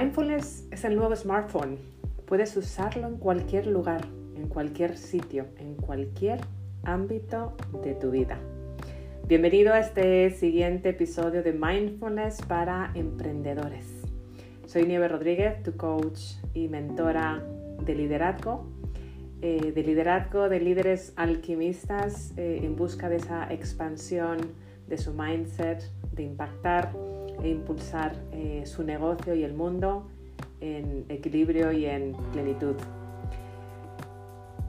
Mindfulness es el nuevo smartphone. Puedes usarlo en cualquier lugar, en cualquier sitio, en cualquier ámbito de tu vida. Bienvenido a este siguiente episodio de Mindfulness para emprendedores. Soy Nieve Rodríguez, tu coach y mentora de liderazgo, eh, de de líderes alquimistas eh, en busca de esa expansión de su mindset, de impactar e impulsar eh, su negocio y el mundo en equilibrio y en plenitud.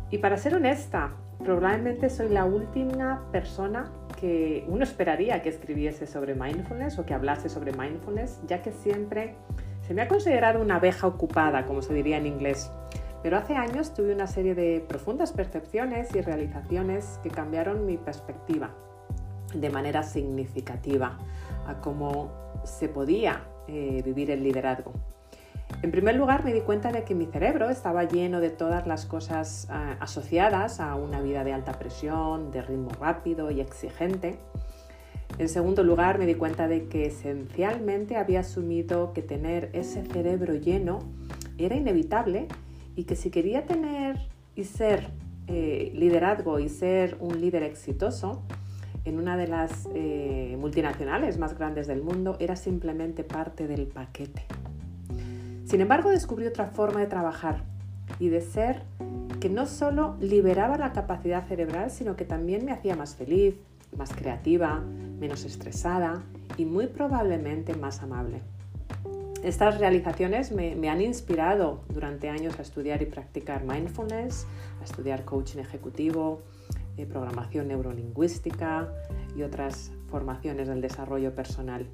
Y para ser honesta, probablemente soy la última persona que uno esperaría que escribiese sobre mindfulness o que hablase sobre mindfulness, ya que siempre se me ha considerado una abeja ocupada, como se diría en inglés. Pero hace años tuve una serie de profundas percepciones y realizaciones que cambiaron mi perspectiva de manera significativa a cómo se podía eh, vivir el liderazgo. En primer lugar, me di cuenta de que mi cerebro estaba lleno de todas las cosas ah, asociadas a una vida de alta presión, de ritmo rápido y exigente. En segundo lugar, me di cuenta de que esencialmente había asumido que tener ese cerebro lleno era inevitable y que si quería tener y ser eh, liderazgo y ser un líder exitoso, en una de las eh, multinacionales más grandes del mundo era simplemente parte del paquete. Sin embargo, descubrí otra forma de trabajar y de ser que no solo liberaba la capacidad cerebral, sino que también me hacía más feliz, más creativa, menos estresada y muy probablemente más amable. Estas realizaciones me, han inspirado durante años a estudiar y practicar mindfulness, a estudiar coaching ejecutivo, programación neurolingüística y otras formaciones del desarrollo personal.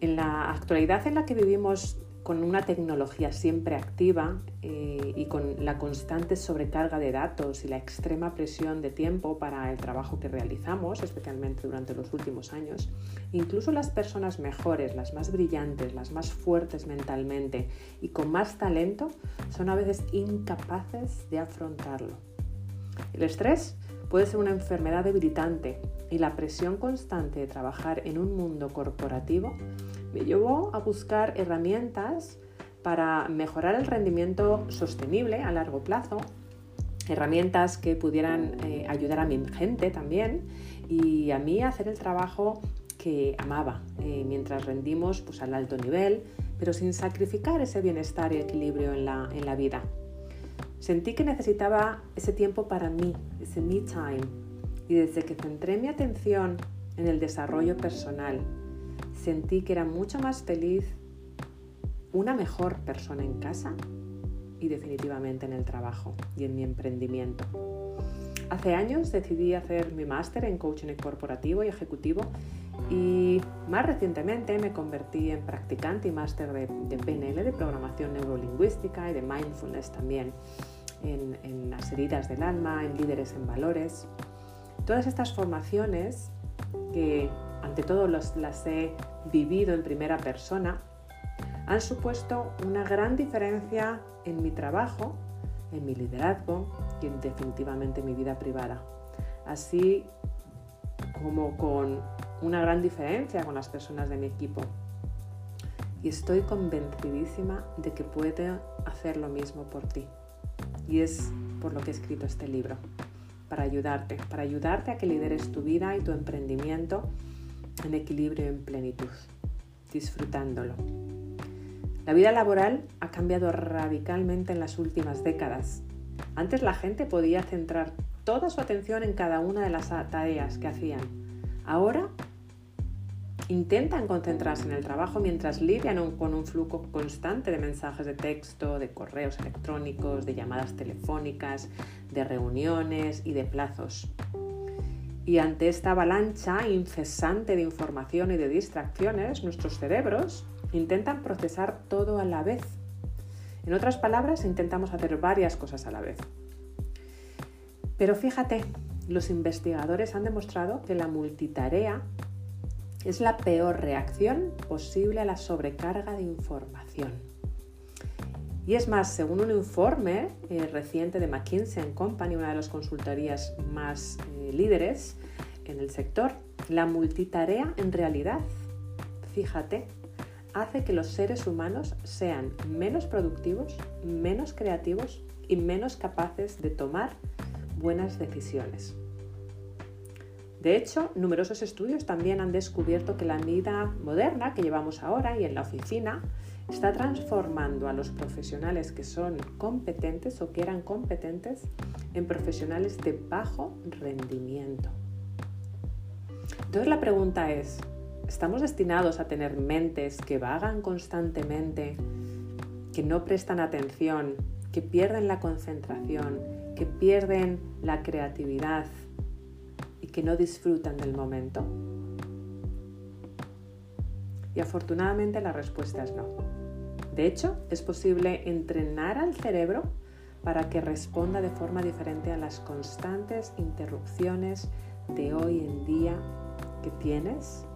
En la actualidad en la que vivimos con una tecnología siempre activa eh, y con la constante sobrecarga de datos y la extrema presión de tiempo para el trabajo que realizamos, especialmente durante los últimos años, incluso las personas mejores, las más brillantes, las más fuertes mentalmente y con más talento, son a veces incapaces de afrontarlo. El estrés puede ser una enfermedad debilitante y la presión constante de trabajar en un mundo corporativo me llevó a buscar herramientas para mejorar el rendimiento sostenible a largo plazo, herramientas que pudieran eh, ayudar a mi gente también y a mí a hacer el trabajo que amaba eh, mientras rendimos pues, al alto nivel, pero sin sacrificar ese bienestar y equilibrio en la, en la vida. Sentí que necesitaba ese tiempo para mí, ese me time. Y desde que centré mi atención en el desarrollo personal, sentí que era mucho más feliz, una mejor persona en casa y definitivamente en el trabajo y en mi emprendimiento. Hace años decidí hacer mi máster en coaching corporativo y ejecutivo y más recientemente me convertí en practicante y máster de, de, PNL, de programación neurolingüística y de mindfulness también, en, las heridas del alma, en líderes en valores. Todas estas formaciones que ante todo las he vivido en primera persona, han supuesto una gran diferencia en mi trabajo, en mi liderazgo y en definitivamente en mi vida privada. Así como con una gran diferencia con las personas de mi equipo. Y estoy convencidísima de que puede hacer lo mismo por ti. Y es por lo que he escrito este libro, para ayudarte, para ayudarte a que lideres tu vida y tu emprendimiento en equilibrio y en plenitud, disfrutándolo. La vida laboral ha cambiado radicalmente en las últimas décadas. Antes la gente podía centrar toda su atención en cada una de las tareas que hacían. Ahora intentan concentrarse en el trabajo mientras lidian con un flujo constante de mensajes de texto, de correos electrónicos, de llamadas telefónicas, de reuniones y de plazos. Y ante esta avalancha incesante de información y de distracciones, nuestros cerebros intentan procesar todo a la vez. En otras palabras, intentamos hacer varias cosas a la vez. Pero fíjate, los investigadores han demostrado que la multitarea es la peor reacción posible a la sobrecarga de información. Y es más, según un informe eh, reciente de McKinsey Company, una de las consultorías más eh, líderes en el sector, la multitarea en realidad, fíjate, hace que los seres humanos sean menos productivos, menos creativos y menos capaces de tomar buenas decisiones. De hecho, numerosos estudios también han descubierto que la vida moderna que llevamos ahora y en la oficina está transformando a los profesionales que son competentes o que eran competentes en profesionales de bajo rendimiento. Entonces la pregunta es, ¿estamos destinados a tener mentes que vagan constantemente, que no prestan atención, que pierden la concentración, que pierden la creatividad y que no disfrutan del momento? Y afortunadamente la respuesta es no. De hecho, es posible entrenar al cerebro para que responda de forma diferente a las constantes interrupciones de hoy en día que tienes,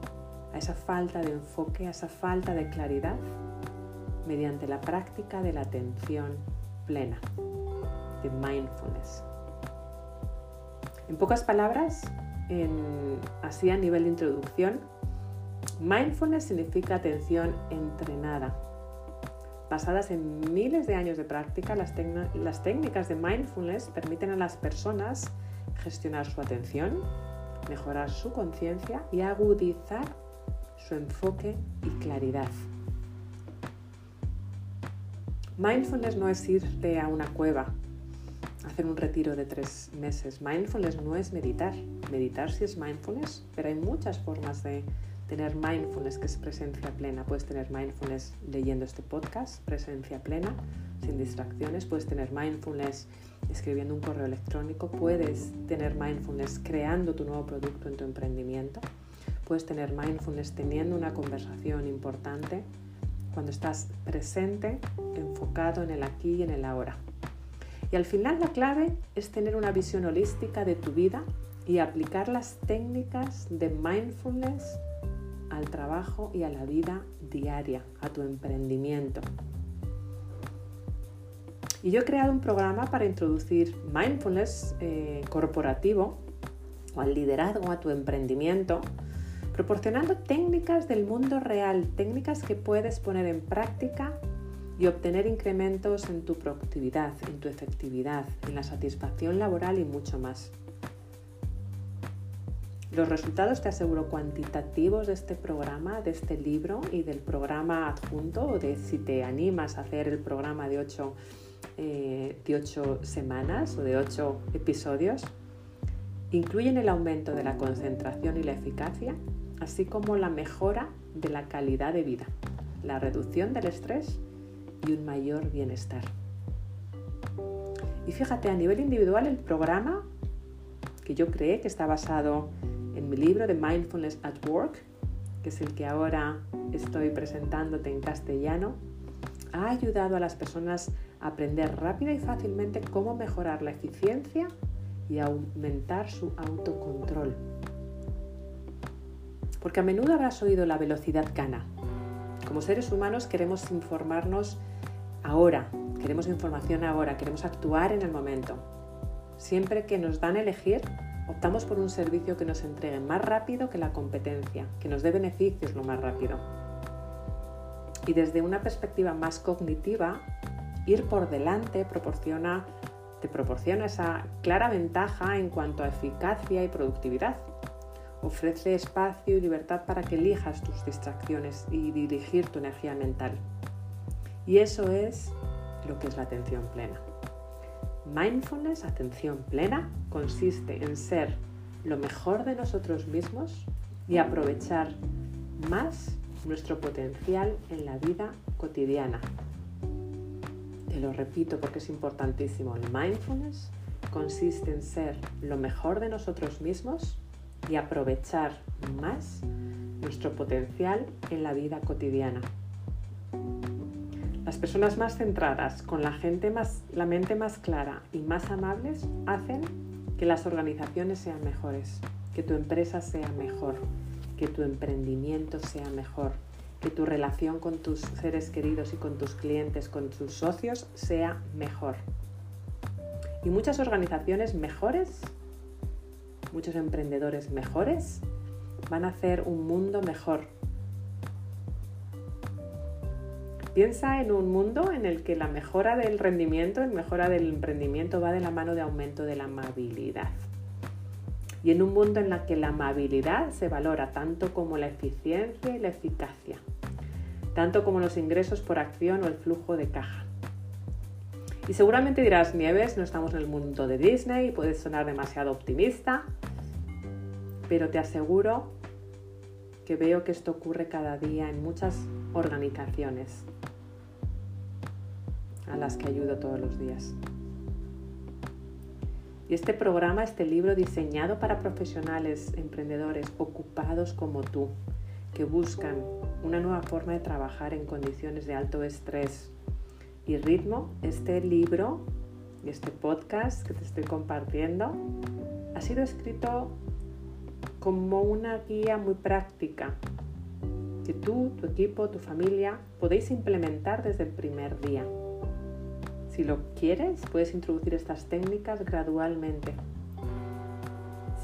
a esa falta de enfoque, a esa falta de claridad, mediante la práctica de la atención plena, de mindfulness. En pocas palabras, así a nivel de introducción, mindfulness significa atención entrenada. Basadas en miles de años de práctica, las, técnicas de mindfulness permiten a las personas gestionar su atención, mejorar su conciencia y agudizar su enfoque y claridad. Mindfulness no es irte a una cueva, hacer un retiro de tres meses. Mindfulness no es meditar. Meditar sí es mindfulness, pero hay muchas formas de tener mindfulness que es presencia plena. Puedes tener mindfulness leyendo este podcast, presencia plena, sin distracciones. Puedes tener mindfulness escribiendo un correo electrónico, puedes tener mindfulness creando tu nuevo producto en tu emprendimiento, puedes tener mindfulness teniendo una conversación importante cuando estás presente, enfocado en el aquí y en el ahora. Y al final la clave es tener una visión holística de tu vida y aplicar las técnicas de mindfulness al trabajo y a la vida diaria, a tu emprendimiento. Y yo he creado un programa para introducir mindfulness eh, corporativo o al liderazgo, a tu emprendimiento, proporcionando técnicas del mundo real, técnicas que puedes poner en práctica y obtener incrementos en tu productividad, en tu efectividad, en la satisfacción laboral y mucho más. Los resultados, te aseguro, cuantitativos de este programa, de este libro y del programa adjunto, o de si te animas a hacer el programa de 8 eh, de 8 semanas o de 8 episodios incluyen el aumento de la concentración y la eficacia, así como la mejora de la calidad de vida, la reducción del estrés y un mayor bienestar. Y fíjate, a nivel individual el programa que yo creé, que está basado en mi libro de Mindfulness at Work, que es el que ahora estoy presentándote en castellano, ha ayudado a las personas aprender rápida y fácilmente cómo mejorar la eficiencia y aumentar su autocontrol. Porque a menudo habrás oído la velocidad gana. Como seres humanos queremos informarnos ahora, queremos información ahora, queremos actuar en el momento. Siempre que nos dan a elegir, optamos por un servicio que nos entregue más rápido que la competencia, que nos dé beneficios lo más rápido. Y desde una perspectiva más cognitiva, ir por delante proporciona, te proporciona esa clara ventaja en cuanto a eficacia y productividad. Ofrece espacio y libertad para que elijas tus distracciones y dirigir tu energía mental. Y eso es lo que es la atención plena. Mindfulness, atención plena, consiste en ser lo mejor de nosotros mismos y aprovechar más nuestro potencial en la vida cotidiana, te lo repito porque es importantísimo, el mindfulness consiste en ser lo mejor de nosotros mismos y aprovechar más nuestro potencial en la vida cotidiana. Personas más centradas, con la, gente más, la mente más clara y más amables, hacen que las organizaciones sean mejores, que tu empresa sea mejor, que tu emprendimiento sea mejor, que tu relación con tus seres queridos y con tus clientes, con tus socios, sea mejor. Y muchas organizaciones mejores, muchos emprendedores mejores, van a hacer un mundo mejor. Piensa en un mundo en el que la mejora del rendimiento, la mejora del emprendimiento va de la mano de aumento de la amabilidad. Y en un mundo en el que la amabilidad se valora tanto como la eficiencia y la eficacia, tanto como los ingresos por acción o el flujo de caja. Y seguramente dirás, Nieves, no estamos en el mundo de Disney, puedes sonar demasiado optimista, pero te aseguro que veo que esto ocurre cada día en muchas organizaciones a las que ayudo todos los días. Y este programa, este libro diseñado para profesionales, emprendedores ocupados como tú, que buscan una nueva forma de trabajar en condiciones de alto estrés y ritmo, este libro y este podcast que te estoy compartiendo ha sido escrito como una guía muy práctica que tú, tu equipo, tu familia podéis implementar desde el primer día. Si lo quieres, puedes introducir estas técnicas gradualmente,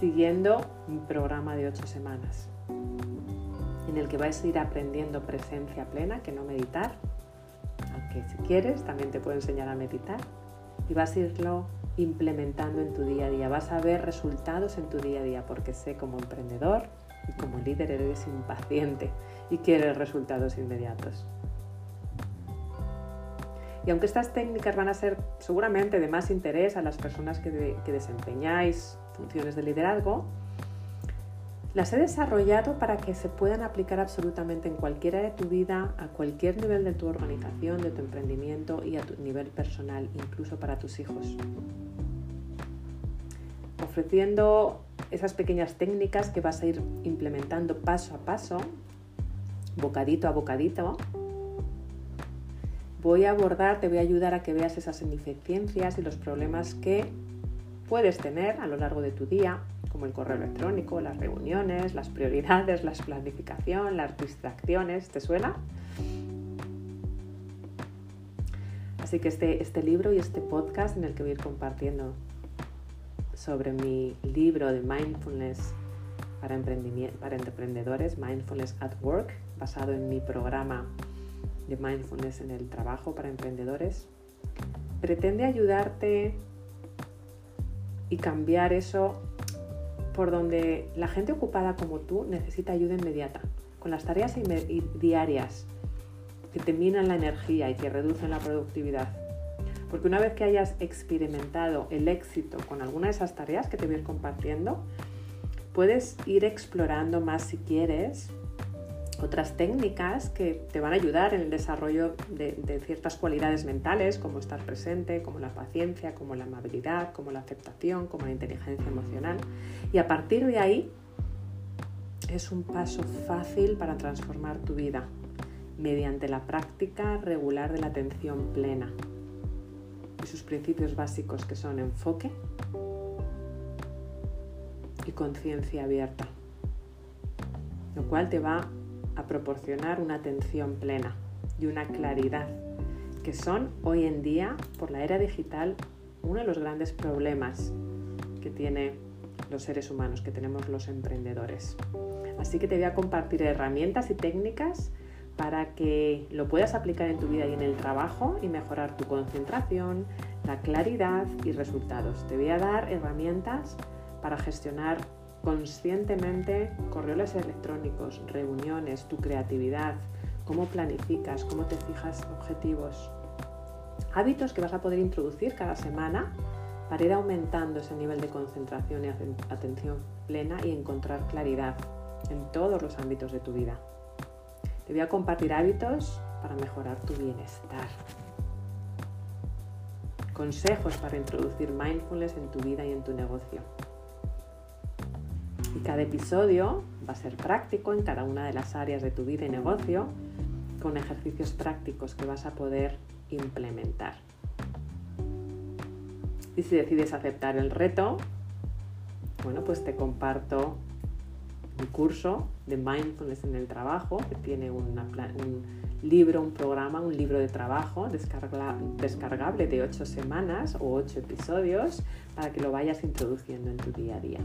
siguiendo un programa de ocho semanas, en el que vais a ir aprendiendo presencia plena, que no meditar, aunque si quieres también te puedo enseñar a meditar, y vas a irlo implementando en tu día a día. Vas a ver resultados en tu día a día, porque sé como emprendedor y como líder eres impaciente y quieres resultados inmediatos. Y aunque estas técnicas van a ser seguramente de más interés a las personas que, desempeñáis funciones de liderazgo, las he desarrollado para que se puedan aplicar absolutamente en cualquiera de tu vida, a cualquier nivel de tu organización, de tu emprendimiento y a tu nivel personal, incluso para tus hijos. Ofreciendo esas pequeñas técnicas que vas a ir implementando paso a paso bocadito a bocadito, voy a abordar, te voy a ayudar a que veas esas ineficiencias y los problemas que puedes tener a lo largo de tu día, como el correo electrónico, las reuniones, las prioridades, la planificación, las distracciones. ¿Te suena? Así que este, este libro y este podcast en el que voy a ir compartiendo sobre mi libro de mindfulness para, para emprendedores, Mindfulness at Work, basado en mi programa de mindfulness en el trabajo para emprendedores, pretende ayudarte y cambiar eso por donde la gente ocupada como tú necesita ayuda inmediata, con las tareas diarias que te minan la energía y que reducen la productividad. Porque una vez que hayas experimentado el éxito con alguna de esas tareas que te voy a ir compartiendo, puedes ir explorando más si quieres otras técnicas que te van a ayudar en el desarrollo de, ciertas cualidades mentales, como estar presente, como la paciencia, como la amabilidad, como la aceptación, como la inteligencia emocional. Y a partir de ahí es un paso fácil para transformar tu vida mediante la práctica regular de la atención plena y sus principios básicos que son enfoque y conciencia abierta, lo cual te va a proporcionar una atención plena y una claridad, que son hoy en día, por la era digital, uno de los grandes problemas que tiene los seres humanos, que tenemos los emprendedores. Así que te voy a compartir herramientas y técnicas para que lo puedas aplicar en tu vida y en el trabajo y mejorar tu concentración, la claridad y resultados. Te voy a dar herramientas para gestionar conscientemente correos electrónicos, reuniones, tu creatividad, cómo planificas, cómo te fijas objetivos. Hábitos que vas a poder introducir cada semana para ir aumentando ese nivel de concentración y atención plena y encontrar claridad en todos los ámbitos de tu vida. Te voy a compartir hábitos para mejorar tu bienestar. Consejos para introducir mindfulness en tu vida y en tu negocio. Cada episodio va a ser práctico en cada una de las áreas de tu vida y negocio con ejercicios prácticos que vas a poder implementar. Y si decides aceptar el reto, bueno, pues te comparto mi curso de Mindfulness en el Trabajo, que tiene un libro, un programa, un libro de trabajo descargable de 8 semanas o 8 episodios para que lo vayas introduciendo en tu día a día.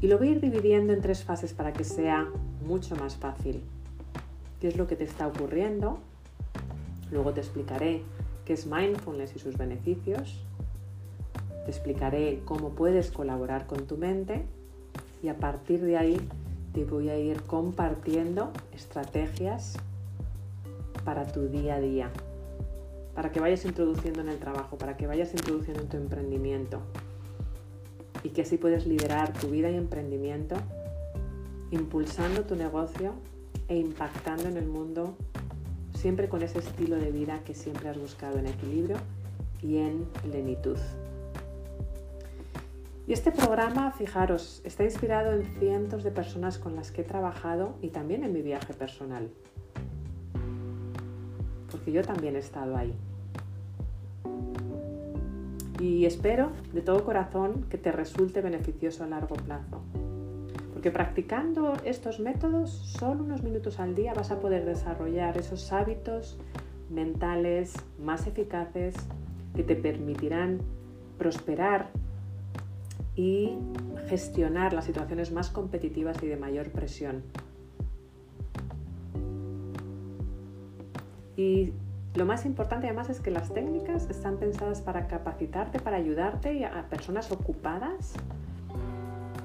Y lo voy a ir dividiendo en tres fases para que sea mucho más fácil qué es lo que te está ocurriendo. Luego te explicaré qué es mindfulness y sus beneficios. Te explicaré cómo puedes colaborar con tu mente y a partir de ahí te voy a ir compartiendo estrategias para tu día a día, para que vayas introduciendo en el trabajo, para que vayas introduciendo en tu emprendimiento y que así puedes liderar tu vida y emprendimiento, impulsando tu negocio e impactando en el mundo siempre con ese estilo de vida que siempre has buscado en equilibrio y en plenitud. Y este programa, fijaros, está inspirado en cientos de personas con las que he trabajado y también en mi viaje personal. Porque yo también he estado ahí. Y espero de todo corazón que te resulte beneficioso a largo plazo. Porque practicando estos métodos, solo unos minutos al día vas a poder desarrollar esos hábitos mentales más eficaces que te permitirán prosperar y gestionar las situaciones más competitivas y de mayor presión. Y lo más importante además es que las técnicas están pensadas para capacitarte, para ayudarte a personas ocupadas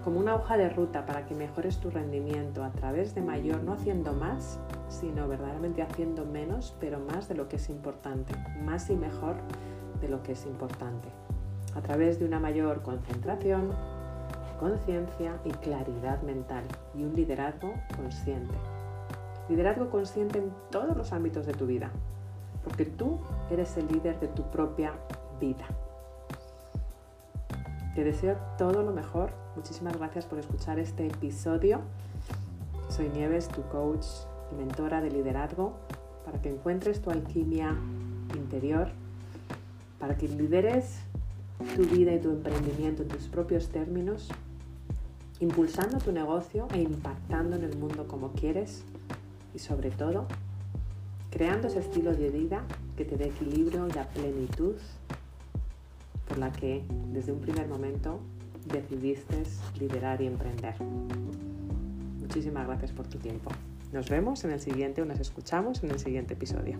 como una hoja de ruta para que mejores tu rendimiento a través de mayor, no haciendo más, sino verdaderamente haciendo menos, pero más de lo que es importante, más y mejor de lo que es importante a través de una mayor concentración, conciencia y claridad mental y un liderazgo consciente. Liderazgo consciente en todos los ámbitos de tu vida, porque tú eres el líder de tu propia vida. Te deseo todo lo mejor. Muchísimas gracias por escuchar este episodio. Soy Nieves, tu coach y mentora de liderazgo, para que encuentres tu alquimia interior, para que lideres tu vida y tu emprendimiento en tus propios términos, impulsando tu negocio e impactando en el mundo como quieres y sobre todo creando ese estilo de vida que te dé equilibrio y la plenitud por la que desde un primer momento decidiste liderar y emprender. Muchísimas gracias por tu tiempo. Nos vemos en el siguiente o nos escuchamos en el siguiente episodio.